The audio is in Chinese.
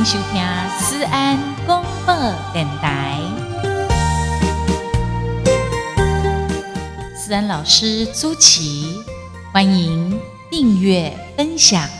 迎收听思安广播电台。思安老师朱琪，欢迎订阅分享。